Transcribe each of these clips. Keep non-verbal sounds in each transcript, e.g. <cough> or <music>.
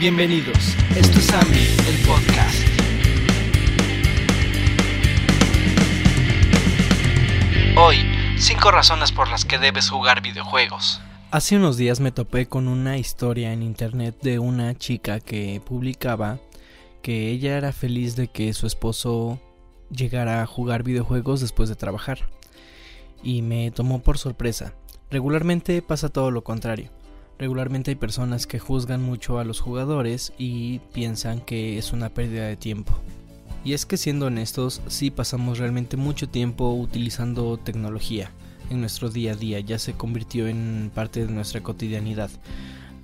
Bienvenidos, esto es Ami, el podcast. Hoy, 5 razones por las que debes jugar videojuegos. Hace unos días me topé con una historia en internet de una chica que publicaba que ella era feliz de que su esposo llegara a jugar videojuegos después de trabajar. Y me tomó por sorpresa. Regularmente pasa todo lo contrario. Regularmente hay personas que juzgan mucho a los jugadores y piensan que es una pérdida de tiempo. Y es que siendo honestos, sí pasamos realmente mucho tiempo utilizando tecnología en nuestro día a día, ya se convirtió en parte de nuestra cotidianidad.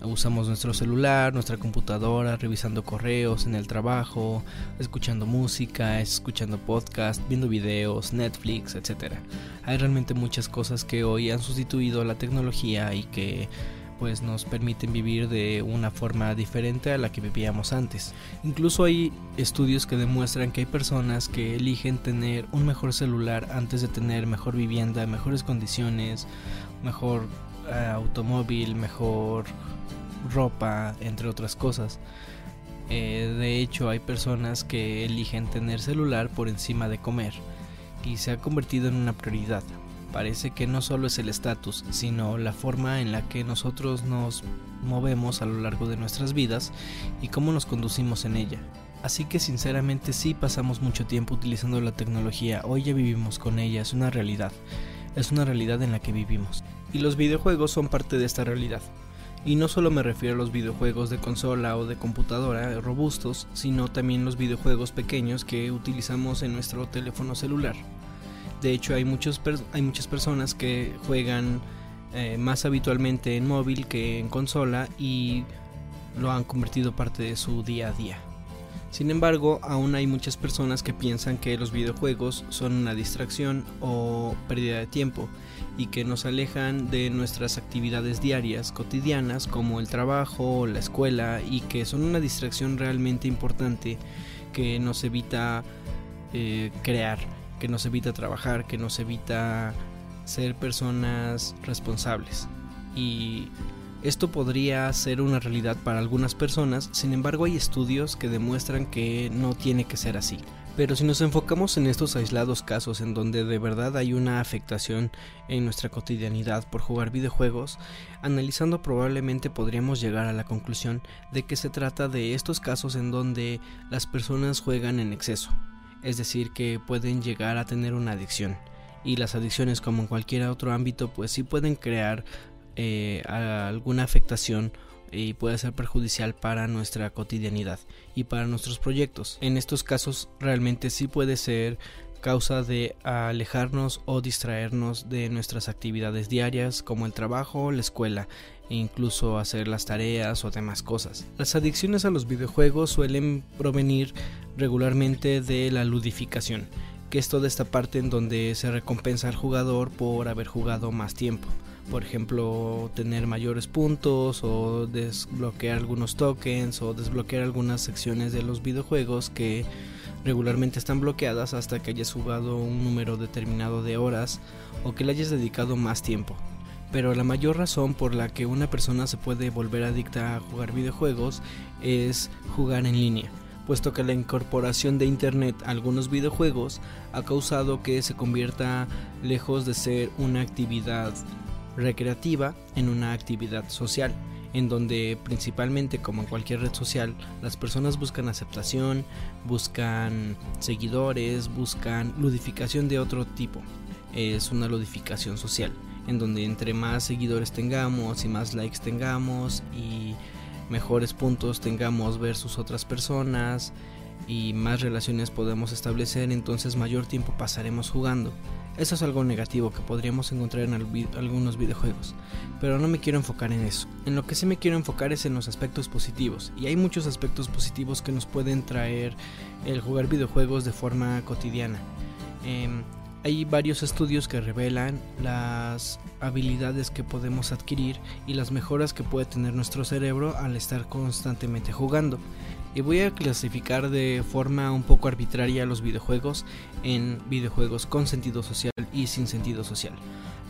Usamos nuestro celular, nuestra computadora, revisando correos en el trabajo, escuchando música, escuchando podcast, viendo videos, Netflix, etc. Hay realmente muchas cosas que hoy han sustituido la tecnología y que pues nos permiten vivir de una forma diferente a la que vivíamos antes. Incluso hay estudios que demuestran que hay personas que eligen tener un mejor celular antes de tener mejor vivienda, mejores condiciones, mejor eh, automóvil, mejor ropa, entre otras cosas. Eh, de hecho, hay personas que eligen tener celular por encima de comer y se ha convertido en una prioridad parece que no solo es el estatus, sino la forma en la que nosotros nos movemos a lo largo de nuestras vidas y cómo nos conducimos en ella. Así que sinceramente sí pasamos mucho tiempo utilizando la tecnología, hoy ya vivimos con ella, es una realidad, es una realidad en la que vivimos. Y los videojuegos son parte de esta realidad. Y no solo me refiero a los videojuegos de consola o de computadora robustos, sino también los videojuegos pequeños que utilizamos en nuestro teléfono celular. De hecho, hay, muchos hay muchas personas que juegan eh, más habitualmente en móvil que en consola y lo han convertido parte de su día a día. Sin embargo, aún hay muchas personas que piensan que los videojuegos son una distracción o pérdida de tiempo y que nos alejan de nuestras actividades diarias cotidianas como el trabajo o la escuela y que son una distracción realmente importante que nos evita eh, crear que nos evita trabajar, que nos evita ser personas responsables. Y esto podría ser una realidad para algunas personas, sin embargo hay estudios que demuestran que no tiene que ser así. Pero si nos enfocamos en estos aislados casos en donde de verdad hay una afectación en nuestra cotidianidad por jugar videojuegos, analizando probablemente podríamos llegar a la conclusión de que se trata de estos casos en donde las personas juegan en exceso, es decir, que pueden llegar a tener una adicción. Y las adicciones, como en cualquier otro ámbito, pues sí pueden crear eh, alguna afectación y puede ser perjudicial para nuestra cotidianidad y para nuestros proyectos. En estos casos realmente sí puede ser causa de alejarnos o distraernos de nuestras actividades diarias como el trabajo la escuela e incluso hacer las tareas o demás cosas. Las adicciones a los videojuegos suelen provenir regularmente de la ludificación, que es toda esta parte en donde se recompensa al jugador por haber jugado más tiempo. Por ejemplo, tener mayores puntos o desbloquear algunos tokens o desbloquear algunas secciones de los videojuegos que regularmente están bloqueadas hasta que hayas jugado un número determinado de horas o que le hayas dedicado más tiempo. Pero la mayor razón por la que una persona se puede volver adicta a jugar videojuegos es jugar en línea, puesto que la incorporación de Internet a algunos videojuegos ha causado que se convierta lejos de ser una actividad recreativa en una actividad social en donde principalmente como en cualquier red social las personas buscan aceptación, buscan seguidores, buscan ludificación de otro tipo. Es una ludificación social, en donde entre más seguidores tengamos y más likes tengamos y mejores puntos tengamos versus otras personas y más relaciones podemos establecer, entonces mayor tiempo pasaremos jugando. Eso es algo negativo que podríamos encontrar en algunos videojuegos, pero no me quiero enfocar en eso. En lo que sí me quiero enfocar es en los aspectos positivos, y hay muchos aspectos positivos que nos pueden traer el jugar videojuegos de forma cotidiana. Em, hay varios estudios que revelan las habilidades que podemos adquirir y las mejoras que puede tener nuestro cerebro al estar constantemente jugando y voy a clasificar de forma un poco arbitraria los videojuegos en videojuegos con sentido social y sin sentido social.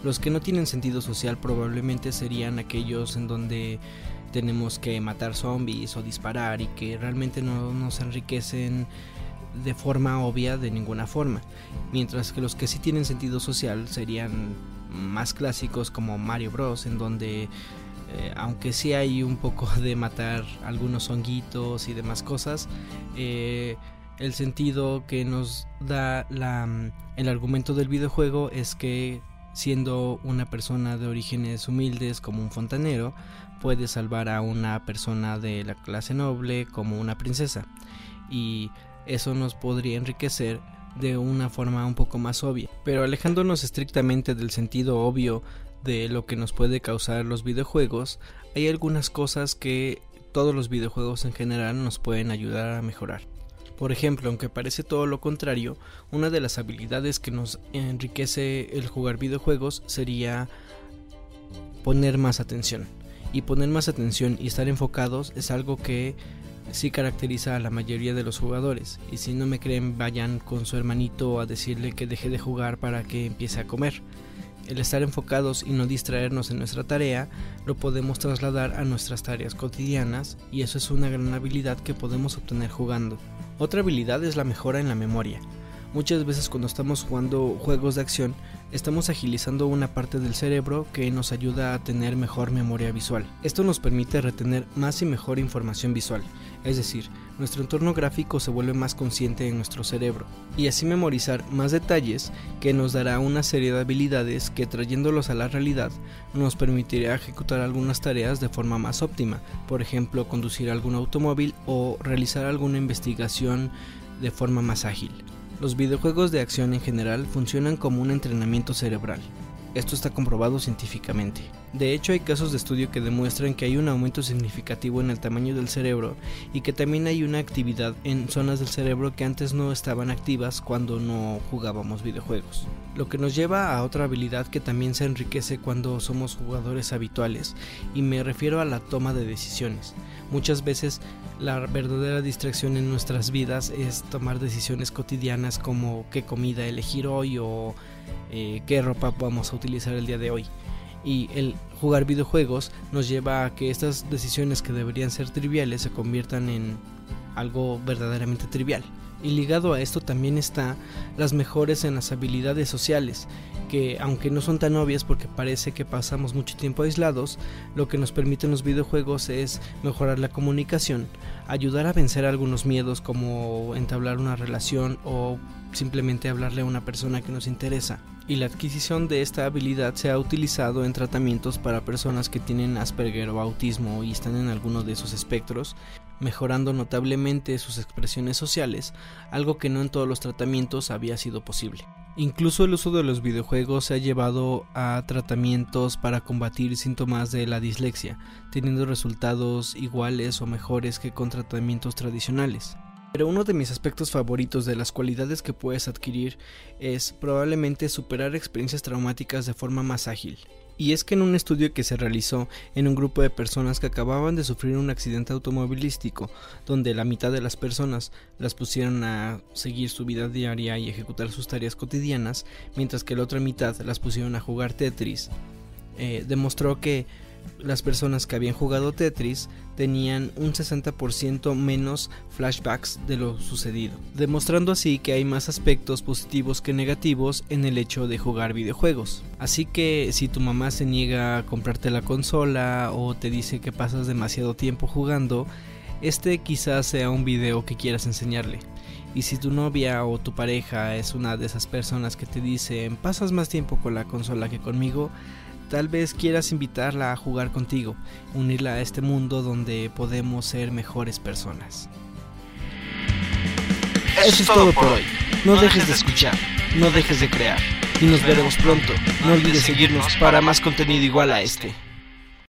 Los que no tienen sentido social probablemente serían aquellos en donde tenemos que matar zombies o disparar y que realmente no nos enriquecen de forma obvia de ninguna forma. Mientras que los que sí tienen sentido social serían más clásicos como Mario Bros, en donde eh, aunque sí hay un poco <laughs> de matar algunos honguitos y demás cosas, eh, el sentido que nos da la, el argumento del videojuego es que siendo una persona de orígenes humildes como un fontanero, puede salvar a una persona de la clase noble como una princesa. Y eso nos podría enriquecer de una forma un poco más obvia. Pero alejándonos estrictamente del sentido obvio de lo que nos puede causar los videojuegos, hay algunas cosas que todos los videojuegos en general nos pueden ayudar a mejorar. Por ejemplo, aunque parece todo lo contrario, una de las habilidades que nos enriquece el jugar videojuegos sería poner más atención. Y poner más atención y estar enfocados es algo que sí caracteriza a la mayoría de los jugadores. Y si no me creen, vayan con su hermanito a decirle que deje de jugar para que empiece a comer. El estar enfocados y no distraernos en nuestra tarea lo podemos trasladar a nuestras tareas cotidianas y eso es una gran habilidad que podemos obtener jugando. Otra habilidad es la mejora en la memoria. Muchas veces cuando estamos jugando juegos de acción, estamos agilizando una parte del cerebro que nos ayuda a tener mejor memoria visual. Esto nos permite retener más y mejor información visual, es decir, nuestro entorno gráfico se vuelve más consciente en nuestro cerebro, y así memorizar más detalles que nos dará una serie de habilidades que trayéndolos a la realidad nos permitirá ejecutar algunas tareas de forma más óptima, por ejemplo conducir algún automóvil o realizar alguna investigación de forma más ágil. Los videojuegos de acción en general funcionan como un entrenamiento cerebral. Esto está comprobado científicamente. De hecho, hay casos de estudio que demuestran que hay un aumento significativo en el tamaño del cerebro y que también hay una actividad en zonas del cerebro que antes no estaban activas cuando no jugábamos videojuegos. Lo que nos lleva a otra habilidad que también se enriquece cuando somos jugadores habituales, y me refiero a la toma de decisiones. Muchas veces la verdadera distracción en nuestras vidas es tomar decisiones cotidianas como qué comida elegir hoy o eh, qué ropa vamos a utilizar el día de hoy. Y el jugar videojuegos nos lleva a que estas decisiones que deberían ser triviales se conviertan en algo verdaderamente trivial. Y ligado a esto también está las mejores en las habilidades sociales, que aunque no son tan obvias porque parece que pasamos mucho tiempo aislados, lo que nos permiten los videojuegos es mejorar la comunicación, ayudar a vencer algunos miedos como entablar una relación o simplemente hablarle a una persona que nos interesa. Y la adquisición de esta habilidad se ha utilizado en tratamientos para personas que tienen Asperger o autismo y están en alguno de esos espectros, mejorando notablemente sus expresiones sociales, algo que no en todos los tratamientos había sido posible. Incluso el uso de los videojuegos se ha llevado a tratamientos para combatir síntomas de la dislexia, teniendo resultados iguales o mejores que con tratamientos tradicionales. Pero uno de mis aspectos favoritos de las cualidades que puedes adquirir es probablemente superar experiencias traumáticas de forma más ágil. Y es que en un estudio que se realizó en un grupo de personas que acababan de sufrir un accidente automovilístico, donde la mitad de las personas las pusieron a seguir su vida diaria y ejecutar sus tareas cotidianas, mientras que la otra mitad las pusieron a jugar Tetris, eh, demostró que las personas que habían jugado Tetris tenían un 60% menos flashbacks de lo sucedido, demostrando así que hay más aspectos positivos que negativos en el hecho de jugar videojuegos. Así que si tu mamá se niega a comprarte la consola o te dice que pasas demasiado tiempo jugando, este quizás sea un video que quieras enseñarle. Y si tu novia o tu pareja es una de esas personas que te dicen pasas más tiempo con la consola que conmigo, Tal vez quieras invitarla a jugar contigo, unirla a este mundo donde podemos ser mejores personas. Eso es todo por hoy. No dejes de escuchar, no dejes de crear. Y nos veremos pronto. No olvides seguirnos para más contenido igual a este.